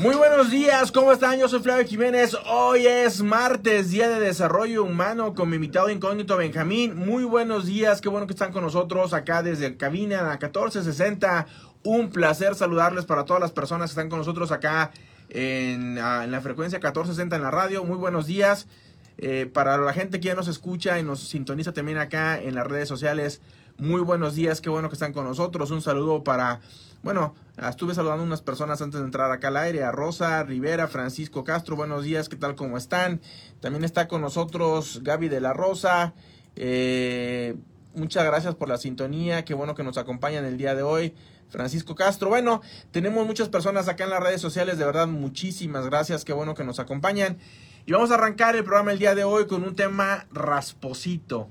Muy buenos días, ¿cómo están? Yo soy Flavio Jiménez. Hoy es martes, día de desarrollo humano, con mi invitado incógnito Benjamín. Muy buenos días, qué bueno que están con nosotros acá desde cabina 1460. Un placer saludarles para todas las personas que están con nosotros acá en, ah, la frecuencia 1460 en la radio. Muy buenos días. Eh, para la gente que ya nos escucha y nos sintoniza también acá en las redes sociales, muy buenos días, qué bueno que están con nosotros. Un saludo para bueno, estuve saludando a unas personas antes de entrar acá al aire, Rosa Rivera, Francisco Castro, buenos días, ¿qué tal? ¿Cómo están? También está con nosotros Gaby de la Rosa. Eh, muchas gracias por la sintonía, qué bueno que nos acompañan el día de hoy. Francisco Castro. Bueno, tenemos muchas personas acá en las redes sociales, de verdad, muchísimas gracias, qué bueno que nos acompañan. Y vamos a arrancar el programa el día de hoy con un tema rasposito,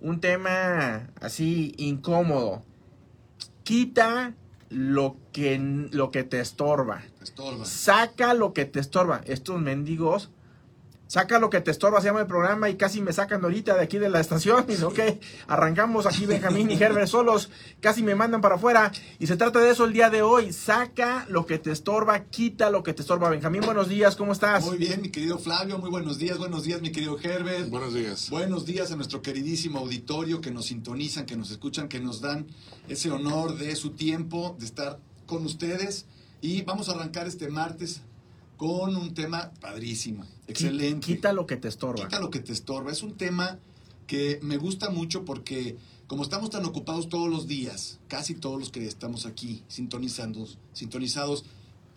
un tema así incómodo. Quita lo que, lo que te estorba. Saca lo que te estorba. Estos mendigos Saca lo que te estorba, se llama el programa y casi me sacan ahorita de aquí de la estación. Y que arrancamos aquí Benjamín y Herbert solos, casi me mandan para afuera. Y se trata de eso el día de hoy. Saca lo que te estorba, quita lo que te estorba. Benjamín, buenos días, ¿cómo estás? Muy bien, mi querido Flavio, muy buenos días, buenos días, mi querido Herbert. Buenos días. Buenos días a nuestro queridísimo auditorio que nos sintonizan, que nos escuchan, que nos dan ese honor de su tiempo, de estar con ustedes. Y vamos a arrancar este martes con un tema padrísimo, excelente. Quita lo que te estorba. Quita lo que te estorba. Es un tema que me gusta mucho porque como estamos tan ocupados todos los días, casi todos los que estamos aquí sintonizando, sintonizados,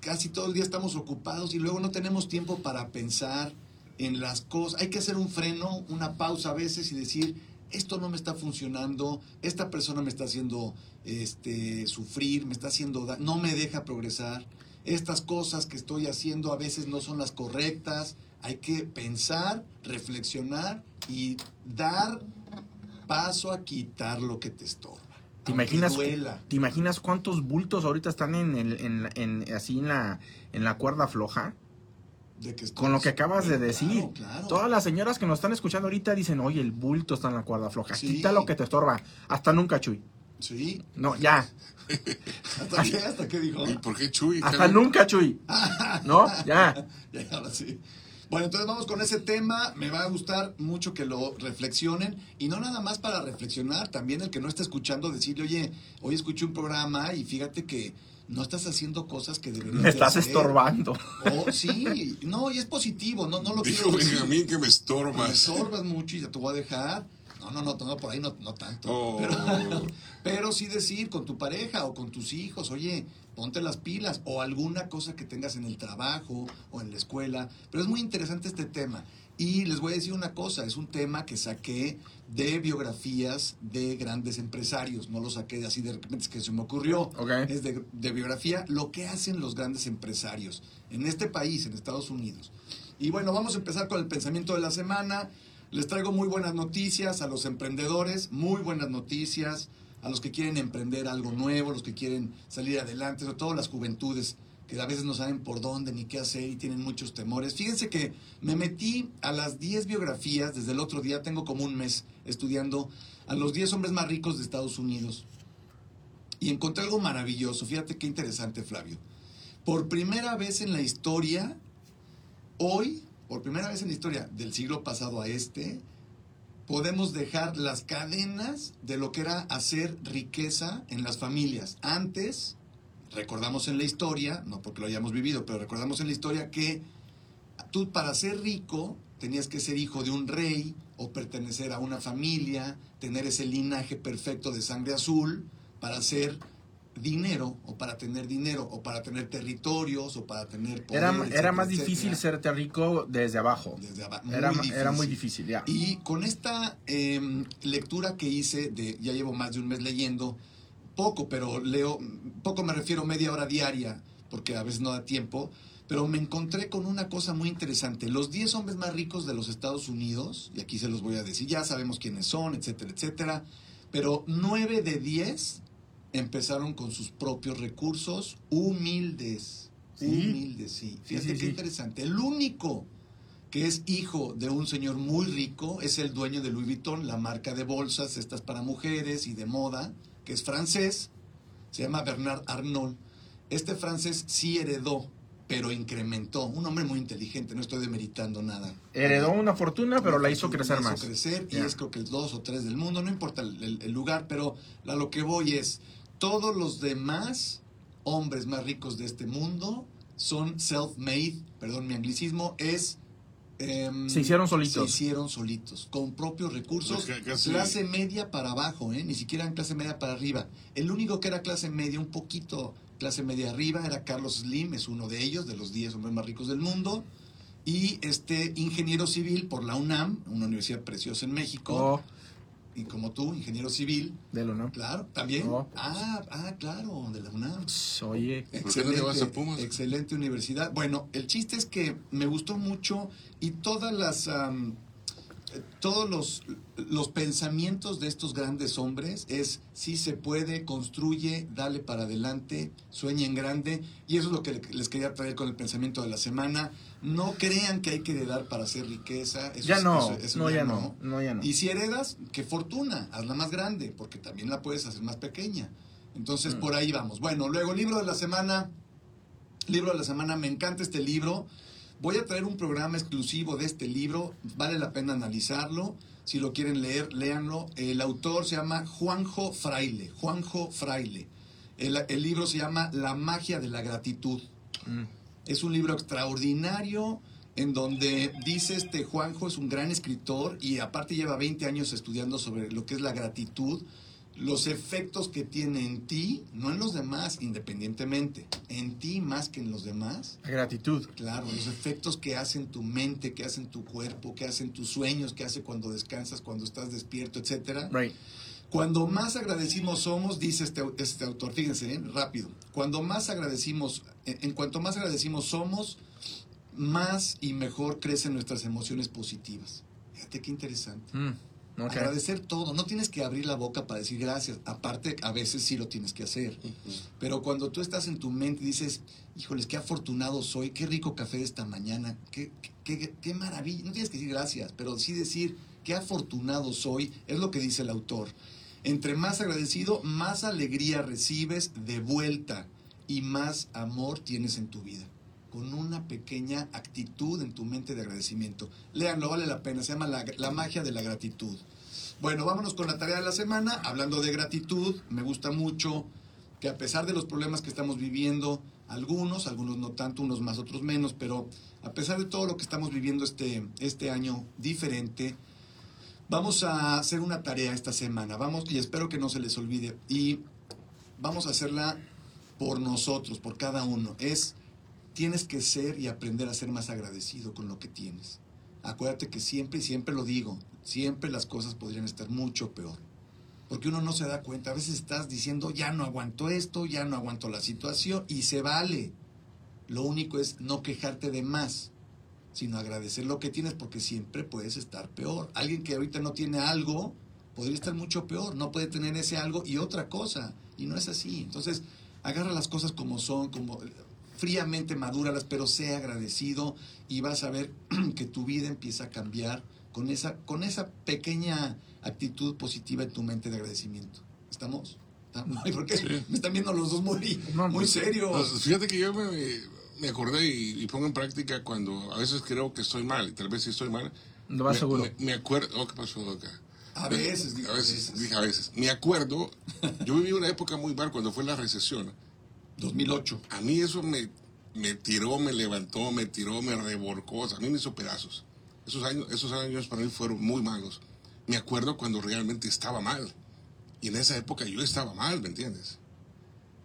casi todo el día estamos ocupados y luego no tenemos tiempo para pensar en las cosas. Hay que hacer un freno, una pausa a veces y decir, esto no me está funcionando, esta persona me está haciendo este, sufrir, me está haciendo, no me deja progresar estas cosas que estoy haciendo a veces no son las correctas. Hay que pensar, reflexionar y dar paso a quitar lo que te estorba. ¿Te imaginas, ¿Te imaginas cuántos bultos ahorita están en, el, en, así en la, en la cuerda floja? Con lo que acabas de decir. Todas las señoras que nos están escuchando ahorita dicen, oye, el bulto está en la cuerda floja. Quita lo que te estorba. Hasta nunca, Chuy. Sí. No, ya. ¿Hasta qué? ¿Hasta qué dijo? ¿Y por qué Chuy? Hasta nunca, Chuy. ¿No? Ya. ya, ahora sí. Bueno, entonces vamos con ese tema. Me va a gustar mucho que lo reflexionen. Y no nada más para reflexionar, también el que no está escuchando decirle, oye, hoy escuché un programa y fíjate que no estás haciendo cosas que deberías Me estás estorbando. Oh, sí, no, y es positivo, no, no lo Dijo Benjamín que me estorbas. Me estorbas mucho y ya te voy a dejar. No, no, no, no por ahí no, no tanto. Oh. Pero, pero sí decir con tu pareja o con tus hijos, oye, ponte las pilas o alguna cosa que tengas en el trabajo o en la escuela. Pero es muy interesante este tema. Y les voy a decir una cosa, es un tema que saqué de biografías de grandes empresarios, no lo saqué de así de repente, es que se me ocurrió, es de, de biografía, lo que hacen los grandes empresarios en este país, en Estados Unidos. Y bueno, vamos a empezar con el pensamiento de la semana. Les traigo muy buenas noticias a los emprendedores, muy buenas noticias a los que quieren emprender algo nuevo, los que quieren salir adelante, sobre todo las juventudes que a veces no saben por dónde ni qué hacer y tienen muchos temores. Fíjense que me metí a las 10 biografías desde el otro día, tengo como un mes estudiando a los 10 hombres más ricos de Estados Unidos y encontré algo maravilloso. Fíjate qué interesante, Flavio. Por primera vez en la historia, hoy por primera vez en la historia del siglo pasado a este, podemos dejar las cadenas de lo que era hacer riqueza en las familias. Antes, recordamos en la historia, no porque lo hayamos vivido, pero recordamos en la historia que tú para ser rico tenías que ser hijo de un rey o pertenecer a una familia, tener ese linaje perfecto de sangre azul para ser dinero o para tener dinero o para tener territorios o para tener poder, era, era más difícil serte rico desde abajo. Desde abajo era, era, muy difícil ya. Y con esta em, lectura que hice de ya llevo más de un mes leyendo poco pero leo poco me refiero media hora diaria porque a veces no da tiempo pero me encontré con una cosa muy interesante. Los 10 hombres más ricos de los Estados Unidos y aquí se los voy a decir ya sabemos quiénes son etcétera etcétera pero 9 de 10 empezaron con sus propios recursos, humildes. Humildes, sí. Fíjate qué interesante. El único que es hijo de un señor muy rico es el dueño de Louis Vuitton, la marca de bolsas, estas para mujeres y de moda, que es francés, se llama Bernard Arnault. Este francés sí heredó pero incrementó. Un hombre muy inteligente, no estoy demeritando nada. Heredó una fortuna, pero la hizo crecer La más. hizo crecer y es creo que el dos o tres del mundo, no importa el, el- el lugar, pero a lo que voy es, todos los demás hombres más ricos de este mundo son self-made, perdón mi anglicismo, es... em, Se hicieron solitos. Se hicieron solitos, con propios recursos, Pues, casi- clase media para abajo, ¿eh? ni siquiera en clase media para arriba. El único que era clase media, un poquito clase media arriba, era Carlos Slim, es uno de ellos, de los 10 hombres más ricos del mundo. Y este ingeniero civil por la UNAM, una universidad preciosa en México, Oh, y como tú, ingeniero civil, de lo no. claro, también. Oh. Ah, ah, claro, de la UNAM. Pss, Oye, ¿Por qué no te vas a Pumas? excelente universidad. Bueno, el chiste es que me gustó mucho y todas las eh, todos los, los pensamientos de estos grandes hombres es si se puede, construye, dale para adelante, sueña en grande y eso es lo que le- les quería traer con el pensamiento de la semana. No crean que hay que heredar para hacer riqueza. Eso ya es- no, eso- eso no, ya no, no, ya no. y si heredas, qué fortuna, hazla más grande, porque también la puedes hacer más pequeña. Entonces, Mm. por ahí vamos. Bueno, luego, libro de la semana. Libro de la semana, me encanta este libro. Voy a traer un programa exclusivo de este libro, vale la pena analizarlo. Si lo quieren leer, léanlo. El autor se llama Juanjo Fraile. Juanjo Fraile. El, el libro se llama La magia de la gratitud. Mm. Es un libro extraordinario en donde dice este Juanjo es un gran escritor y aparte lleva 20 años estudiando sobre lo que es la gratitud, los efectos que tiene en ti, no en los demás independientemente, en ti más que en los demás. La gratitud. Claro, los efectos que hacen tu mente, que hacen tu cuerpo, que hacen tus sueños, que hace cuando descansas, cuando estás despierto, etcétera. Right. Cuando más agradecimos somos, dice este, este autor, fíjense, ¿eh? rápido, cuando más agradecimos, en, en cuanto más agradecimos somos, más y mejor crecen nuestras emociones positivas. Fíjate qué interesante. Mm, Agradecer todo, no tienes que abrir la boca para decir gracias, aparte a veces sí lo tienes que hacer, pero cuando tú estás en tu mente y dices, híjoles, qué afortunado soy, qué rico café de esta mañana, qué, qué, qué- qué maravilla, no tienes que decir gracias, pero sí decir, qué afortunado soy, es lo que dice el autor. Entre más agradecido, más alegría recibes de vuelta y más amor tienes en tu vida. Con una pequeña actitud en tu mente de agradecimiento. Léanlo, vale la pena. Se llama La, la magia de la gratitud. Bueno, vámonos con la tarea de la semana. Hablando de gratitud, me gusta mucho que a pesar de los problemas que estamos viviendo, algunos, algunos no tanto, unos más, otros menos, pero a pesar de todo lo que estamos viviendo este, este año diferente, vamos a hacer una tarea esta semana. Vamos, y espero que no se les olvide. Y vamos a hacerla por nosotros, por cada uno. Es, tienes que ser y aprender a ser más agradecido con lo que tienes. Acuérdate que siempre, y siempre lo digo, siempre las cosas podrían estar mucho peor. Porque uno no se da cuenta. A veces estás diciendo, ya no aguanto esto, ya no aguanto la situación, y se vale. Lo único es no quejarte de más, sino agradecer lo que tienes, porque siempre puedes estar peor. Alguien que ahorita no tiene algo, podría estar mucho peor. No puede tener ese algo y otra cosa. Y no es así. Entonces, agarra las cosas como son, como fríamente madúralas, pero sea agradecido y vas a ver que tu vida empieza a cambiar con esa, con esa pequeña actitud positiva en tu mente de agradecimiento. ¿Estamos? ¿Estamos? Ay, ¿Por qué? Sí. Me están viendo los dos muy, No, muy pues, serios. Pues, fíjate que yo me, me acordé y, y pongo en práctica cuando a veces creo que estoy mal, y tal vez sí estoy mal. No vas me, seguro. Me, me acuerdo. Oh, ¿Qué pasó acá? A veces, digo, a a veces, veces. dije a veces. Me acuerdo, yo viví una época muy mal cuando fue la recesión. 2008. A mí eso me, me tiró, me levantó, me tiró, me revolcó, o sea, a mí me hizo pedazos. Esos años, esos años para mí fueron muy malos. Me acuerdo cuando realmente estaba mal. Y en esa época yo estaba mal, ¿me entiendes?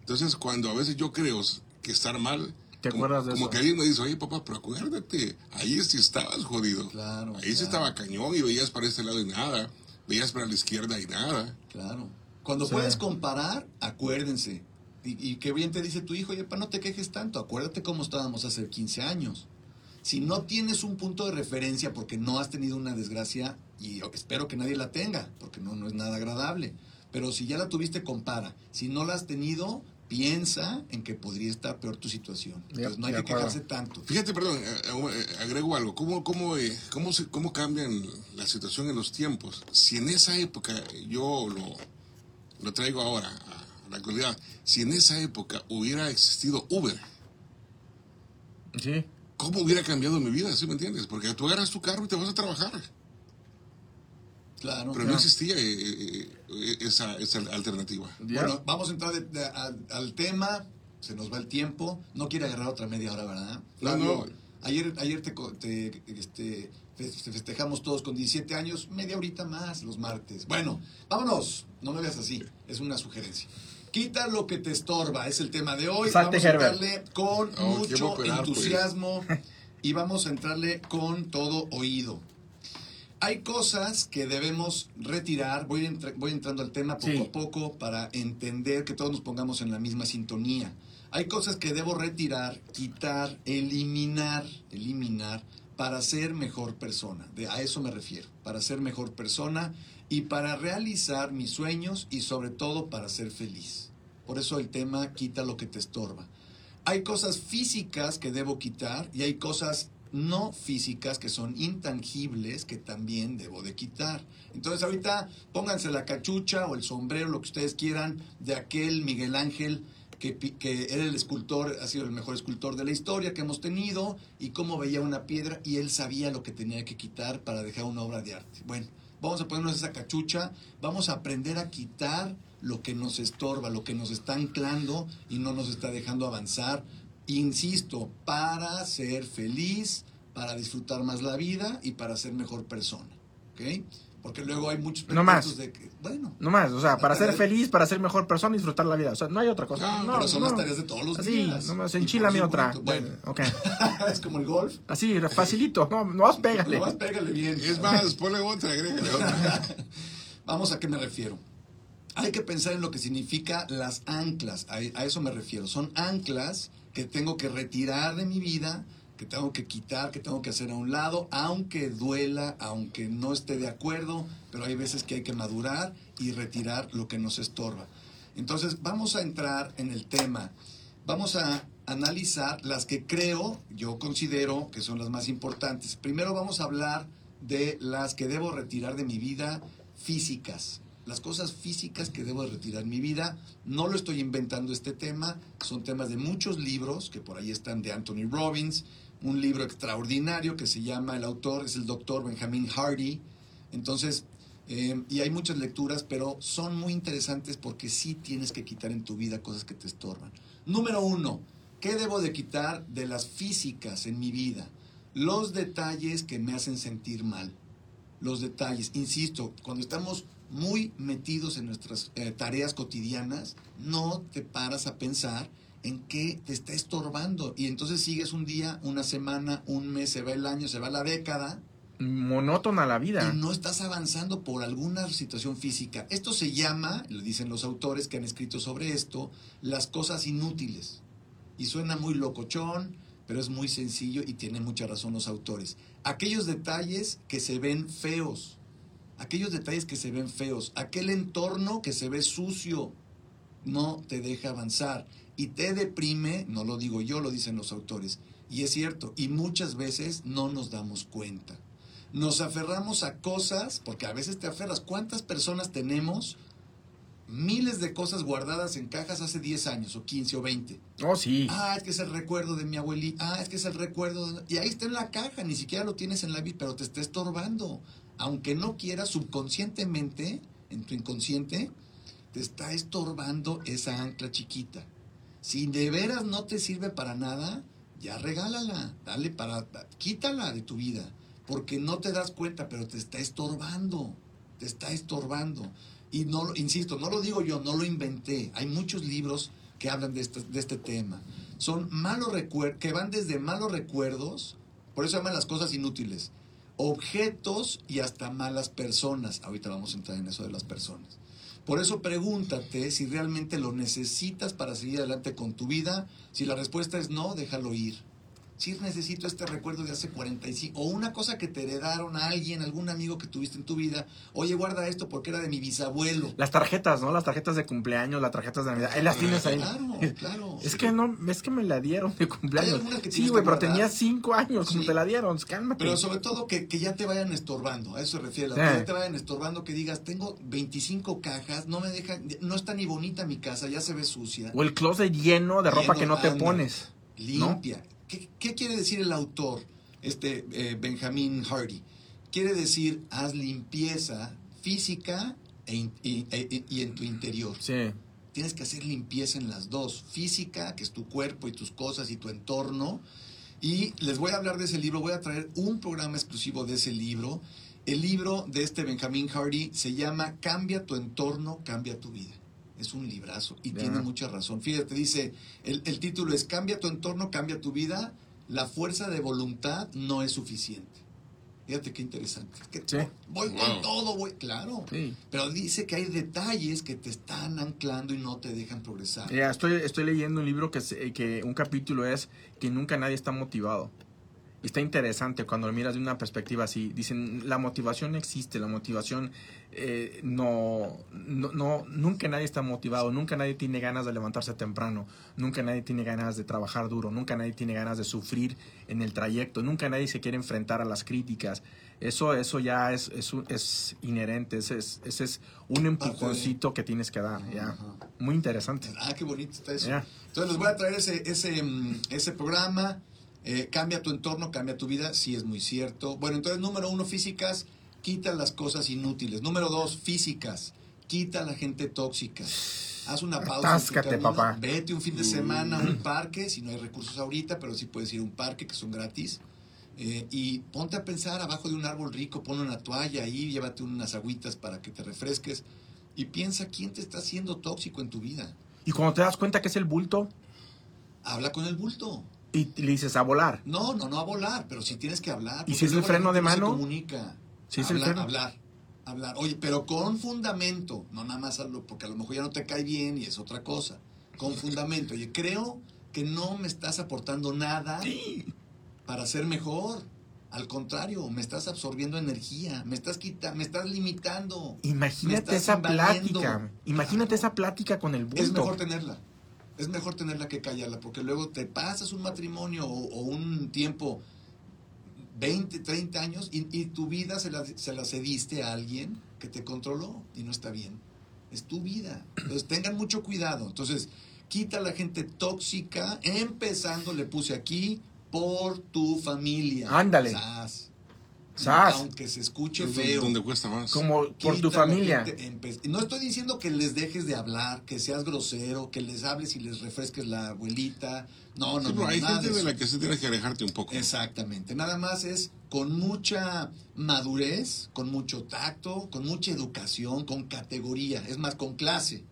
Entonces, cuando a veces yo creo que estar mal, ¿Te como, acuerdas de como eso? que alguien me dice, oye papá, pero acuérdate, ahí sí estabas jodido. Claro, Ahí sí claro. estaba cañón y veías para este lado y nada. Veías para la izquierda y nada. Claro. Cuando Sí. puedes comparar, acuérdense. Y, y qué bien te dice tu hijo, oye, pa, no te quejes tanto. Acuérdate cómo estábamos hace 15 años. Si no tienes un punto de referencia porque no has tenido una desgracia, y espero que nadie la tenga, porque no, no es nada agradable. Pero si ya la tuviste, compara. Si no la has tenido, piensa en que podría estar peor tu situación. Entonces no hay que acuerdo. quejarse tanto. Fíjate, perdón, eh, eh, agrego algo. ¿Cómo, cómo, eh, cómo, se, ¿Cómo cambian la situación en los tiempos? Si en esa época, yo lo, lo traigo ahora la actualidad, si en esa época hubiera existido Uber, Sí. ¿Cómo hubiera cambiado mi vida? ¿Sí me entiendes? Porque tú agarras tu carro y te vas a trabajar. Claro. Pero no existía eh, eh, eh, esa, esa alternativa. Bueno, vamos a entrar de- de- a- al tema. Se nos va el tiempo. No quiere agarrar otra media hora, ¿verdad? No, no. Ayer, ayer te, co- te, este, fe- te festejamos todos con 17 años, media horita más los martes. Bueno, vámonos. No me veas así. Es una sugerencia. Quita lo que te estorba. Es el tema de hoy. Salte, vamos a entrarle con Oh, mucho operar, pues. entusiasmo y vamos a entrarle con todo oído. Hay cosas que debemos retirar. Voy, entra- voy entrando al tema poco Sí. a poco para entender que todos nos pongamos en la misma sintonía. Hay cosas que debo retirar, quitar, eliminar, eliminar para ser mejor persona. De, a eso me refiero. Para ser mejor persona y para realizar mis sueños y sobre todo para ser feliz. Por eso el tema quita lo que te estorba. Hay cosas físicas que debo quitar y hay cosas no físicas que son intangibles que también debo de quitar. Entonces ahorita pónganse la cachucha o el sombrero, lo que ustedes quieran, de aquel Miguel Ángel que, que era el escultor, ha sido el mejor escultor de la historia que hemos tenido y cómo veía una piedra y él sabía lo que tenía que quitar para dejar una obra de arte. Bueno, vamos a ponernos esa cachucha, vamos a aprender a quitar lo que nos estorba, lo que nos está anclando y no nos está dejando avanzar. Insisto, para ser feliz, para disfrutar más la vida y para ser mejor persona. ¿Ok? Porque luego hay muchos No más. de que, bueno, No más, o sea, para ser feliz, para ser mejor persona y disfrutar la vida. O sea, no hay otra cosa. Ah, no, pero son no. las tareas de todos los Así, días. nomás Y enchilame otra. Bueno, Ok. es como el golf. Así, facilito. No, no vas, pégale. Nomás pégale bien. Es más, ponle otra, agrégale otra. Vamos a qué me refiero. Hay que pensar en lo que significa las anclas. A, eso me refiero. Son anclas que tengo que retirar de mi vida, que tengo que quitar, que tengo que hacer a un lado, aunque duela, aunque no esté de acuerdo, pero hay veces que hay que madurar y retirar lo que nos estorba. Entonces, vamos a entrar en el tema. Vamos a analizar las que creo, yo considero que son las más importantes. Primero vamos a hablar de las que debo retirar de mi vida físicas. Las cosas físicas que debo de retirar en mi vida. No lo estoy inventando este tema. Son temas de muchos libros que por ahí están de Anthony Robbins. Un libro extraordinario que se llama, el autor es el doctor Benjamin Hardy. Entonces, eh, y hay muchas lecturas, pero son muy interesantes porque sí tienes que quitar en tu vida cosas que te estorban. Número uno, ¿qué debo de quitar de las físicas en mi vida? Los detalles que me hacen sentir mal. Los detalles, insisto, cuando estamos muy metidos en nuestras eh, tareas cotidianas, no te paras a pensar en qué te está estorbando. Y entonces sigues un día, una semana, un mes, se va el año, se va la década, Monótona la vida. y no estás avanzando por alguna situación física. Esto se llama, lo dicen los autores que han escrito sobre esto, las cosas inútiles. Y suena muy locochón, pero es muy sencillo y tiene mucha razón los autores. Aquellos detalles que se ven feos, aquellos detalles que se ven feos, aquel entorno que se ve sucio, no te deja avanzar y te deprime, no lo digo yo, lo dicen los autores. Y es cierto, y muchas veces no nos damos cuenta. Nos aferramos a cosas, porque a veces te aferras. ¿Cuántas personas tenemos miles de cosas guardadas en cajas hace 10 años, o 15 o 20? Oh, sí. Ah, es que es el recuerdo de mi abuelita. Ah, es que es el recuerdo. de- Y ahí está en la caja, ni siquiera lo tienes en la vida, pero te está estorbando. Aunque no quieras, subconscientemente, en tu inconsciente, te está estorbando esa ancla chiquita. Si de veras no te sirve para nada, ya regálala, dale para, quítala de tu vida, porque no te das cuenta, pero te está estorbando, te está estorbando. Y no, insisto, no lo digo yo, no lo inventé. Hay muchos libros que hablan de este, de este tema. Son malos recuerdos, que van desde malos recuerdos, por eso llaman las cosas inútiles, objetos y hasta malas personas. Ahorita vamos a entrar en eso de las personas. Por eso pregúntate si realmente lo necesitas para seguir adelante con tu vida. Si la respuesta es no, déjalo ir. Si necesito este recuerdo de hace 45, o una cosa que te heredaron a alguien, algún amigo que tuviste en tu vida. Oye, guarda esto porque era de mi bisabuelo. Las tarjetas, ¿no? Las tarjetas de cumpleaños, las tarjetas de Navidad. Ahí las tienes ahí. Claro, claro. Es que no, es que me la dieron de cumpleaños. que Sí, güey, pero tenía cinco años Sí. te la dieron. Cálmate. Pero sobre todo que, que ya te vayan estorbando, a eso se refiere, Sí. que ya te vayan estorbando, que digas, tengo 25 cajas, no me dejan, no está ni bonita mi casa, ya se ve sucia. O el closet lleno de ropa Lleno, que no te anda. pones. Limpia. ¿Qué, qué quiere decir el autor, este eh, Benjamin Hardy? Quiere decir, haz limpieza física e in- y, e- y en tu interior. Sí. Tienes que hacer limpieza en las dos, física, que es tu cuerpo y tus cosas y tu entorno. Y les voy a hablar de ese libro, voy a traer un programa exclusivo de ese libro. El libro de este Benjamin Hardy se llama Cambia tu entorno, cambia tu vida. Es un librazo y tiene mucha razón. Fíjate, dice, el, el título es Cambia tu entorno, cambia tu vida. La fuerza de voluntad no es suficiente. Fíjate qué interesante. Es que Sí. Voy con todo, voy, claro. Sí. Pero dice que hay detalles que te están anclando y no te dejan progresar. Ya, estoy, estoy leyendo un libro que, se- que un capítulo es que nunca nadie está motivado. Y está interesante cuando lo miras de una perspectiva así. Dicen, la motivación existe, la motivación eh, no, no, no, nunca nadie está motivado, nunca nadie tiene ganas de levantarse temprano, nunca nadie tiene ganas de trabajar duro, nunca nadie tiene ganas de sufrir en el trayecto, nunca nadie se quiere enfrentar a las críticas. Eso, eso ya es, es, es inherente, ese es, ese es un empujoncito que tienes que dar. Ya. Muy interesante. Ah, qué bonito está eso. Ya. Entonces les voy a traer ese, ese, mm, ese programa. Eh, cambia tu entorno, cambia tu vida. Sí, es muy cierto. Bueno, entonces, número uno, físicas, quita las cosas inútiles. Número dos, físicas, quita a la gente tóxica. Haz una pausa. en tu Atáscate, papá. Vete un fin de semana a un parque, si no hay recursos ahorita, pero sí puedes ir a un parque que son gratis. Eh, y ponte a pensar abajo de un árbol rico, pon una toalla ahí, llévate unas agüitas para que te refresques. Y piensa quién te está haciendo tóxico en tu vida. Y cuando te das cuenta que es el bulto Habla con el bulto. Y le dices a volar. No, no, no a volar, pero si tienes que hablar. ¿Y si es el freno de mano? Se comunica. Si es el hablar, freno. hablar, hablar. Oye, pero con fundamento, no nada más hazlo, porque a lo mejor ya no te cae bien y es otra cosa. Con fundamento. Oye, creo que no me estás aportando nada para ser mejor. Al contrario, me estás absorbiendo energía, me estás quitando, me estás limitando. Imagínate estás esa invadiendo. plática. Imagínate esa plática con el bulto. Es mejor tenerla. Es mejor tenerla que callarla, porque luego te pasas un matrimonio o, o un tiempo, 20, 30 años, y, y tu vida se la, se la cediste a alguien que te controló y no está bien. Es tu vida. Entonces tengan mucho cuidado. Entonces, quita a la gente tóxica, empezando, le puse aquí, por tu familia. Ándale. Sas. Aunque se escuche Es feo. donde cuesta más. Como por tu familia. No estoy diciendo que les dejes de hablar, que seas grosero, que les hables y les refresques la abuelita. No, no, Sí, no. pero hay nada gente de de la que sí tienes que alejarte un poco. Exactamente. Nada más es con mucha madurez, con mucho tacto, con mucha educación, con categoría, es más, con clase.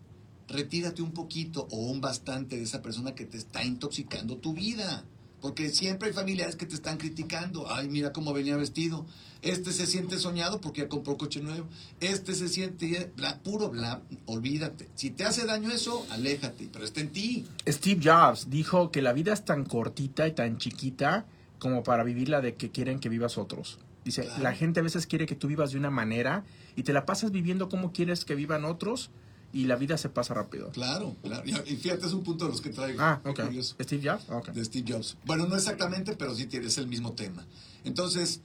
Retírate un poquito o un bastante de esa persona que te está intoxicando tu vida. Porque siempre hay familiares que te están criticando. Ay, mira cómo venía vestido. Este se siente soñado porque ya compró coche nuevo. Este se siente bla, puro bla. Olvídate. Si te hace daño eso, aléjate. Pero está en ti. Steve Jobs dijo que la vida es tan cortita y tan chiquita como para vivirla de que quieren que vivas otros. Dice, Claro. la gente a veces quiere que tú vivas de una manera y te la pasas viviendo como quieres que vivan otros y la vida se pasa rápido. Claro, claro. Y fíjate, es un punto de los que traigo. Ah, ok. Steve Jobs, ok. de Steve Jobs. Bueno, no exactamente, pero sí tiene- es el mismo tema. Entonces,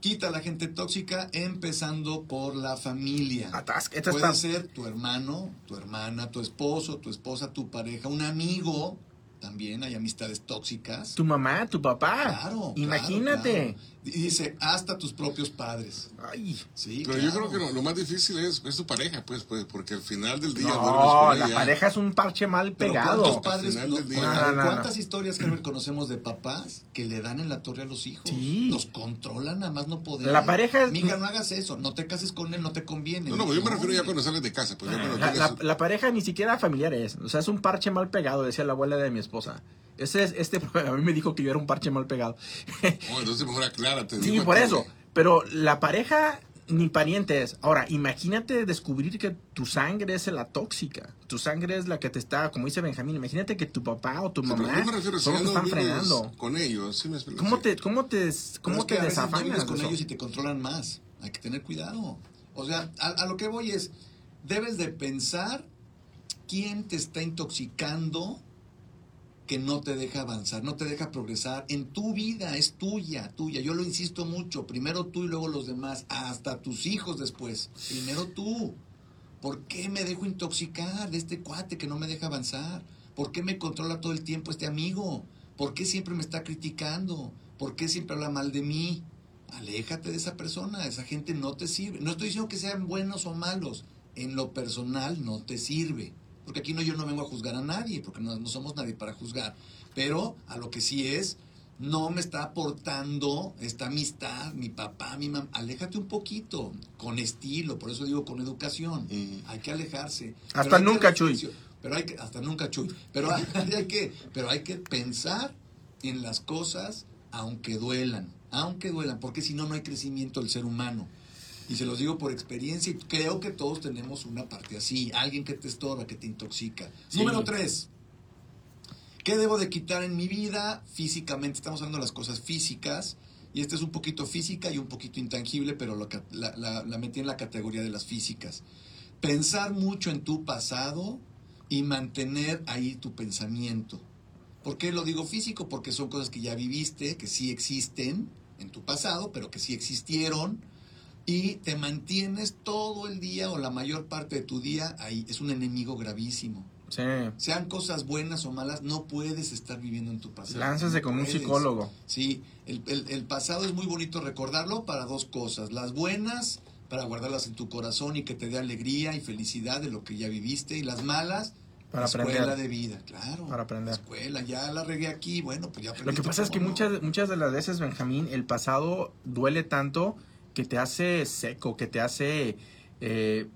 quita a la gente tóxica empezando por la familia. Atasca- esta Puede ser tu hermano, tu hermana, tu esposo, tu esposa, tu pareja, un amigo. También hay amistades tóxicas. Tu mamá, tu papá. Claro. Imagínate. claro, dice, hasta tus propios padres. Ay. Sí, Pero yo creo que lo, lo más difícil es, es tu pareja, pues, pues, porque al final del día No, la ella. pareja es un parche mal pegado. ¿cuántos padres, Al final no- del día. bueno, No, no, no, ¿Cuántas historias, Herbert, conocemos de papás que le dan en la torre a los hijos? Sí. Los controlan, nada más no poder. La pareja es- Mija, no hagas eso, no te cases con él, no te conviene. No, no, yo me refiero ya cuando sales de casa, pues la- la pareja ni siquiera familiar es. O sea, es un parche mal pegado, decía la abuela de mi esposa. Ese es, este, a mí me dijo que yo era un parche mal pegado. Oh, entonces mejor aclárate. sí, por que- eso. Pero la pareja ni pariente es. Ahora, imagínate descubrir que tu sangre es la tóxica. Tu sangre es la que te está, como dice Benjamín, imagínate que tu papá o tu Sí, mamá yo me son los que están frenando. con ellos, ¿sí me? ¿Cómo Sí. te, cómo te, cómo es que te desafanas con eso? ellos y te controlan más. Hay que tener cuidado. O sea, a, a lo que voy es, debes de pensar quién te está intoxicando que no te deja avanzar, no te deja progresar en tu vida, es tuya, tuya. Yo lo insisto mucho, primero tú y luego los demás, hasta tus hijos después. Primero tú. ¿Por qué me dejo intoxicar de este cuate que no me deja avanzar? ¿Por qué me controla todo el tiempo este amigo? ¿Por qué siempre me está criticando? ¿Por qué siempre habla mal de mí? Aléjate de esa persona, esa gente no te sirve. No estoy diciendo que sean buenos o malos, en lo personal no te sirve. Porque aquí no, yo no vengo a juzgar a nadie, porque no, no somos nadie para juzgar. Pero a lo que sí es, no me está aportando esta amistad, mi papá, mi mamá. Aléjate un poquito, con estilo, por eso digo con educación. Mm. Hay que alejarse. Hasta que nunca, Chuy. Pero hay que, hasta nunca, Chuy. Pero hay, hay que, pero hay que pensar en las cosas aunque duelan, aunque duelan, porque si no, no hay crecimiento del ser humano. Y se los digo por experiencia y creo que todos tenemos una parte así, alguien que te estorba, que te intoxica. Sí. Número tres, ¿qué debo de quitar en mi vida físicamente? Estamos hablando de las cosas físicas y esta es un poquito física y un poquito intangible, pero lo la, la- la metí en la categoría de las físicas. Pensar mucho en tu pasado y mantener ahí tu pensamiento. ¿Por qué lo digo físico? Porque son cosas que ya viviste, que sí existen en tu pasado, pero que sí existieron y te mantienes todo el día o la mayor parte de tu día ahí. Es un enemigo gravísimo. Sí. Sean cosas buenas o malas, no puedes estar viviendo en tu pasado. Lánzase No con un psicólogo. Sí, el, el- el pasado es muy bonito recordarlo para dos cosas. Las buenas, para guardarlas en tu corazón y que te dé alegría y felicidad de lo que ya viviste. Y las malas, Para escuela aprender. de vida, claro. Para aprender. Escuela, ya la regué aquí, bueno, pues ya Lo que pasa es que no. muchas, muchas de las veces, Benjamín, el pasado duele tanto que te hace seco, que te hace... eh,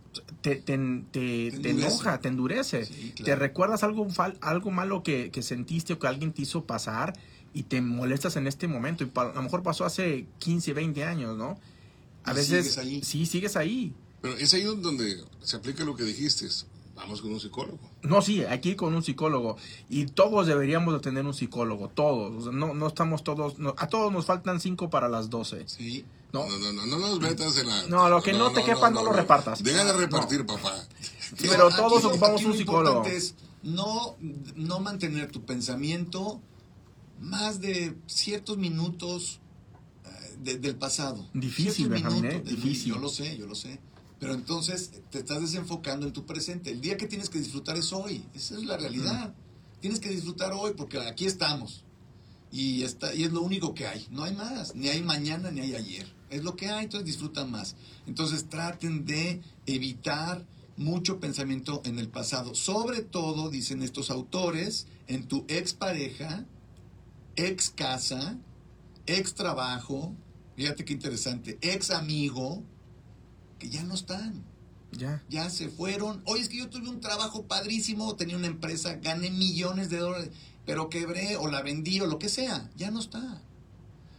te, te, te- te enoja, te endurece. Sí, claro. Te recuerdas algo, algo malo que, que sentiste o que alguien te hizo pasar y te molestas en este momento. Y pa- a lo mejor pasó hace 15, 20 años, ¿no? A Y veces... sigues ahí. Sí, sigues ahí. Pero es ahí donde se aplica lo que dijiste. Vamos con un psicólogo. No, sí, aquí con un psicólogo. Y todos deberíamos de tener un psicólogo, todos. O sea, no, no estamos todos, no- a todos nos faltan cinco para las 12. Sí. No, No, no, no, no nos metas en la. No, lo que no te quepa, no lo repartas. Deja de repartir, papá. Pero aquí todos lo- ocupamos aquí un lo psicólogo. importante es no, no mantener tu pensamiento más de ciertos minutos eh, de- del pasado. Difícil, Benjamín, minutos ¿eh? Difícil. Yo lo sé, yo lo sé. Pero entonces te estás desenfocando en tu presente. El día que tienes que disfrutar es hoy. Esa es la realidad. Tienes que disfrutar hoy porque aquí estamos. Y, está, y es lo único que hay. No hay más. Ni hay mañana ni hay ayer. Es lo que hay, entonces disfrutan más. Entonces traten de evitar mucho pensamiento en el pasado. Sobre todo, dicen estos autores, en tu expareja, ex casa, ex trabajo, fíjate qué interesante, ex amigo, que ya no están ya. ya se fueron. Oye, es que yo tuve un trabajo padrísimo, tenía una empresa, gané millones de dólares, pero quebré o la vendí o lo que sea, ya no está.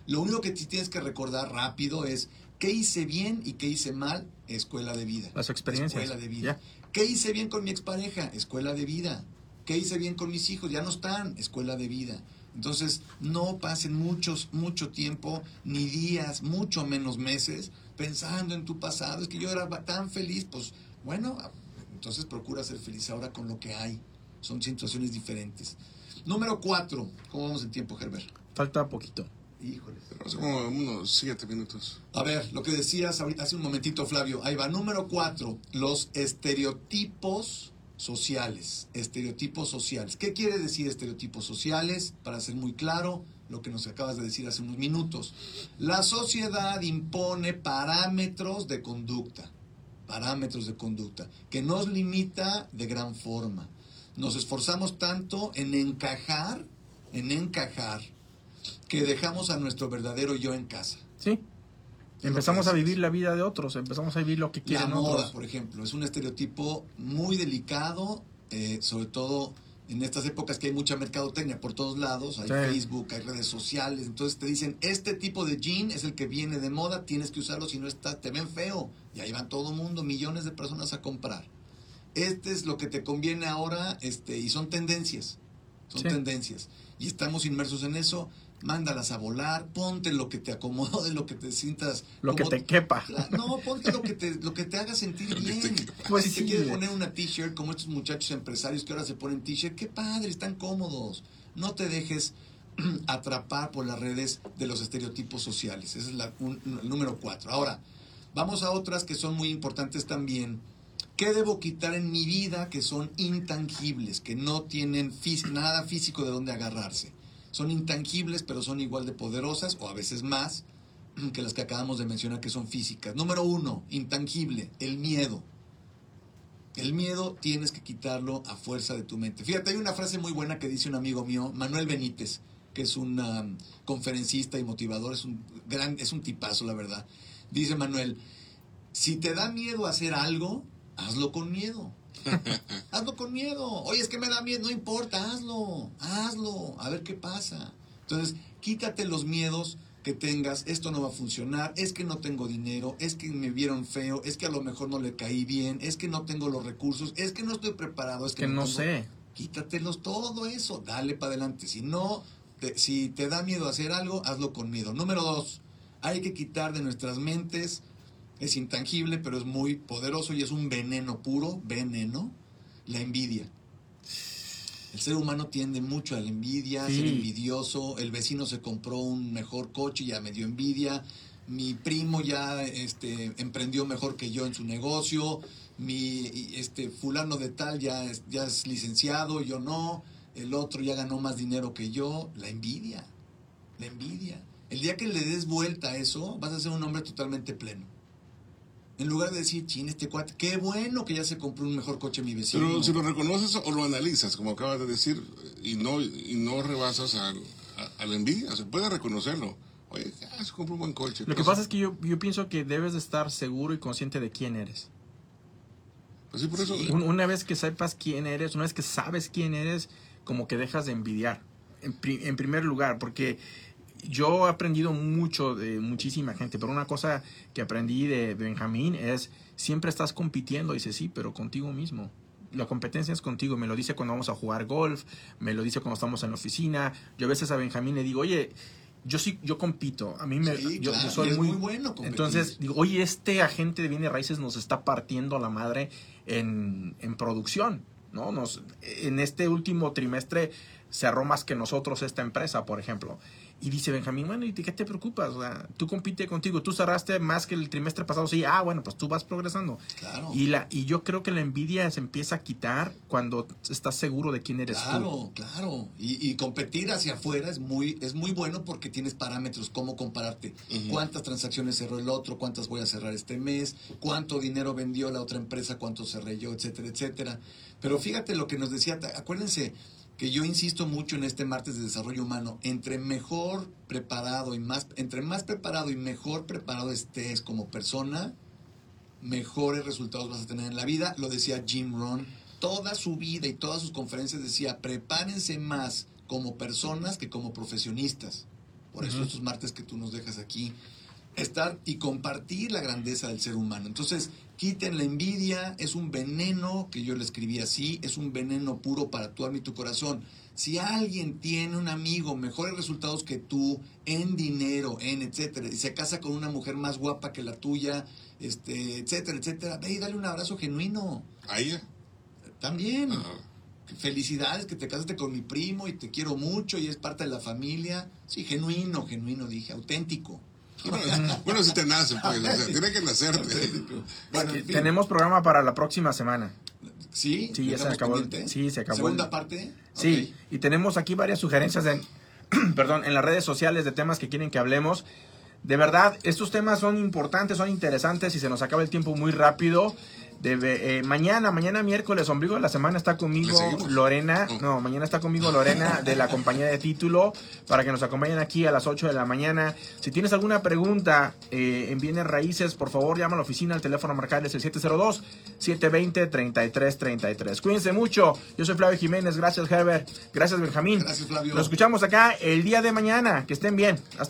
Lo único que tienes que recordar rápido es qué hice bien y qué hice mal, escuela de vida. Las experiencias. Escuela de vida. ¿Qué hice bien con mi expareja? Escuela de vida. ¿Qué hice bien con mis hijos? Ya no están, escuela de vida. Entonces, no pasen muchos, mucho tiempo, ni días, mucho menos meses, pensando en tu pasado. Es que yo era tan feliz, pues bueno, entonces procura ser feliz ahora con lo que hay. Son situaciones diferentes. Número cuatro. ¿Cómo vamos en tiempo, Herbert? Falta poquito. Híjoles. Hace como unos siete minutos. A ver, lo que decías ahorita, hace un momentito, Flavio. Ahí va. Número cuatro, los estereotipos sociales. Estereotipos sociales. ¿Qué quiere decir estereotipos sociales? Para ser muy claro, lo que nos acabas de decir hace unos minutos. La sociedad impone parámetros de conducta. Parámetros de conducta. Que nos limita de gran forma. Nos esforzamos tanto en encajar, en encajar, que dejamos a nuestro verdadero yo en casa. Sí. Empezamos a vivir la vida de otros, empezamos a vivir lo que La quieren moda, otros. por ejemplo, es un estereotipo muy delicado, eh, sobre todo en estas épocas que hay mucha mercadotecnia por todos lados, hay Sí. Facebook, hay redes sociales, entonces te dicen, este tipo de jean es el que viene de moda, tienes que usarlo, si no está, te ven feo, y ahí van todo el mundo, millones de personas a comprar. Este es lo que te conviene ahora, este, y son tendencias, son Sí. tendencias, y estamos inmersos en eso, mándalas a volar, ponte lo que te acomode, lo que te sientas... Lo que te quepa. No, ponte lo que te, lo que te haga sentir bien. Pues si sí. te quieres poner una t-shirt como estos muchachos empresarios que ahora se ponen t-shirt, qué padre, están cómodos. No te dejes atrapar por las redes de los estereotipos sociales. Ese es la, un- el número cuatro. Ahora, vamos a otras que son muy importantes también. ¿Qué debo quitar en mi vida que son intangibles, que no tienen fí- nada físico de donde agarrarse? Son intangibles, pero son igual de poderosas, o a veces más, que las que acabamos de mencionar que son físicas. Número uno, intangible, el miedo. El miedo tienes que quitarlo a fuerza de tu mente. Fíjate, hay una frase muy buena que dice un amigo mío, Manuel Benítez, que es un um, conferencista y motivador, es un gran, es un tipazo, la verdad. Dice Manuel, si te da miedo hacer algo, hazlo con miedo. hazlo con miedo. Oye, es que me da miedo, no importa, hazlo, hazlo, a ver qué pasa. Entonces, quítate los miedos que tengas, esto no va a funcionar, es que no tengo dinero, es que me vieron feo, es que a lo mejor no le caí bien, es que no tengo los recursos, es que no estoy preparado, es que, Que no tengo- sé. Quítatelos todo eso, dale para adelante. Si no, te- si te da miedo hacer algo, hazlo con miedo. Número dos, hay que quitar de nuestras mentes, es intangible, pero es muy poderoso y es un veneno puro, veneno, la envidia. El ser humano tiende mucho a la envidia, a ser Sí. envidioso. El vecino se compró un mejor coche y ya me dio envidia. Mi primo ya este, emprendió mejor que yo en su negocio. Mi este, fulano de tal ya es, ya es licenciado, yo no. El otro ya ganó más dinero que yo. La envidia. La envidia. El día que le des vuelta a eso, vas a ser un hombre totalmente pleno. En lugar de decir, chin, este cuate, qué bueno que ya se compró un mejor coche mi vecino. Pero si lo reconoces o lo analizas, como acabas de decir, y no, y no rebasas al- a, a la envidia, se puede reconocerlo. Oye, ya se compró un buen coche. Lo que Pues, pasa es que yo, yo pienso que debes de estar seguro y consciente de quién eres. pues sí, por eso. Un- Una vez que sepas quién eres, una vez que sabes quién eres, como que dejas de envidiar. En, pri- en primer lugar, porque yo he aprendido mucho de muchísima gente, pero una cosa que aprendí de Benjamín es siempre estás compitiendo. Dice, sí, pero contigo mismo. La competencia es contigo. Me lo dice cuando vamos a jugar golf, me lo dice cuando estamos en la oficina. Yo a veces a Benjamín le digo, oye, yo sí, yo compito. A mí me, Sí, yo, soy muy, muy bueno competir. Entonces, digo, oye, este agente de bienes raíces nos está partiendo la madre en, en producción, ¿no? Nos, en este último trimestre cerró más que nosotros esta empresa, por ejemplo. Y dice Benjamín, bueno, ¿y de qué te preocupas? O sea, tú compite contigo, tú cerraste más que el trimestre pasado, sí, ah, bueno, pues tú vas progresando. Claro. Y, la, y yo creo que la envidia se empieza a quitar cuando estás seguro de quién eres tú. Claro, claro. Y, y competir hacia afuera es muy, es muy bueno porque tienes parámetros, cómo compararte. Cuántas transacciones cerró el otro, cuántas voy a cerrar este mes, cuánto dinero vendió la otra empresa, cuánto cerré yo, etcétera, etcétera. Pero fíjate lo que nos decía, acuérdense que yo insisto mucho en este martes de desarrollo humano, entre mejor preparado y más, entre más preparado y mejor preparado estés como persona, mejores resultados vas a tener en la vida. Lo decía Jim Rohn. Toda su vida y todas sus conferencias decía, prepárense más como personas que como profesionistas. Por eso Ujú. estos martes que tú nos dejas aquí, estar y compartir la grandeza del ser humano. Entonces, quiten la envidia, es un veneno, que yo le escribí así, es un veneno puro para tu alma y tu corazón. Si alguien tiene un amigo mejores resultados que tú en dinero, en etcétera, y se casa con una mujer más guapa que la tuya, este, etcétera, etcétera, ve y dale un abrazo genuino. A ella. También. Ajá. Felicidades que te casaste con mi primo y te quiero mucho y es parte de la familia. Sí, genuino, genuino, dije, auténtico. Bueno, si te nace, pues. O sea, tiene que nacerte. Auténtico. Bueno, en fin. Tenemos programa para la próxima semana. Sí, Sí, ya se acabó el- pendiente. sí, se acabó Segunda parte. Sí, y tenemos aquí varias sugerencias en, perdón, en las redes sociales de temas que quieren que hablemos. De verdad, estos temas son importantes, son interesantes y se nos acaba el tiempo muy rápido. Debe- eh, mañana, mañana miércoles, ombligo de la semana, está conmigo. Lorena. Oh. No, mañana está conmigo Lorena de la compañía de título para que nos acompañen aquí a las 8 de la mañana. Si tienes alguna pregunta eh, en bienes raíces, por favor llama a la oficina. El teléfono a marcar es el 702-720-3333. Cuídense mucho. Yo soy Flavio Jiménez. Gracias, Herbert. Gracias, Benjamín. Gracias, Flavio. Nos escuchamos acá el día de mañana. Que estén bien. Hasta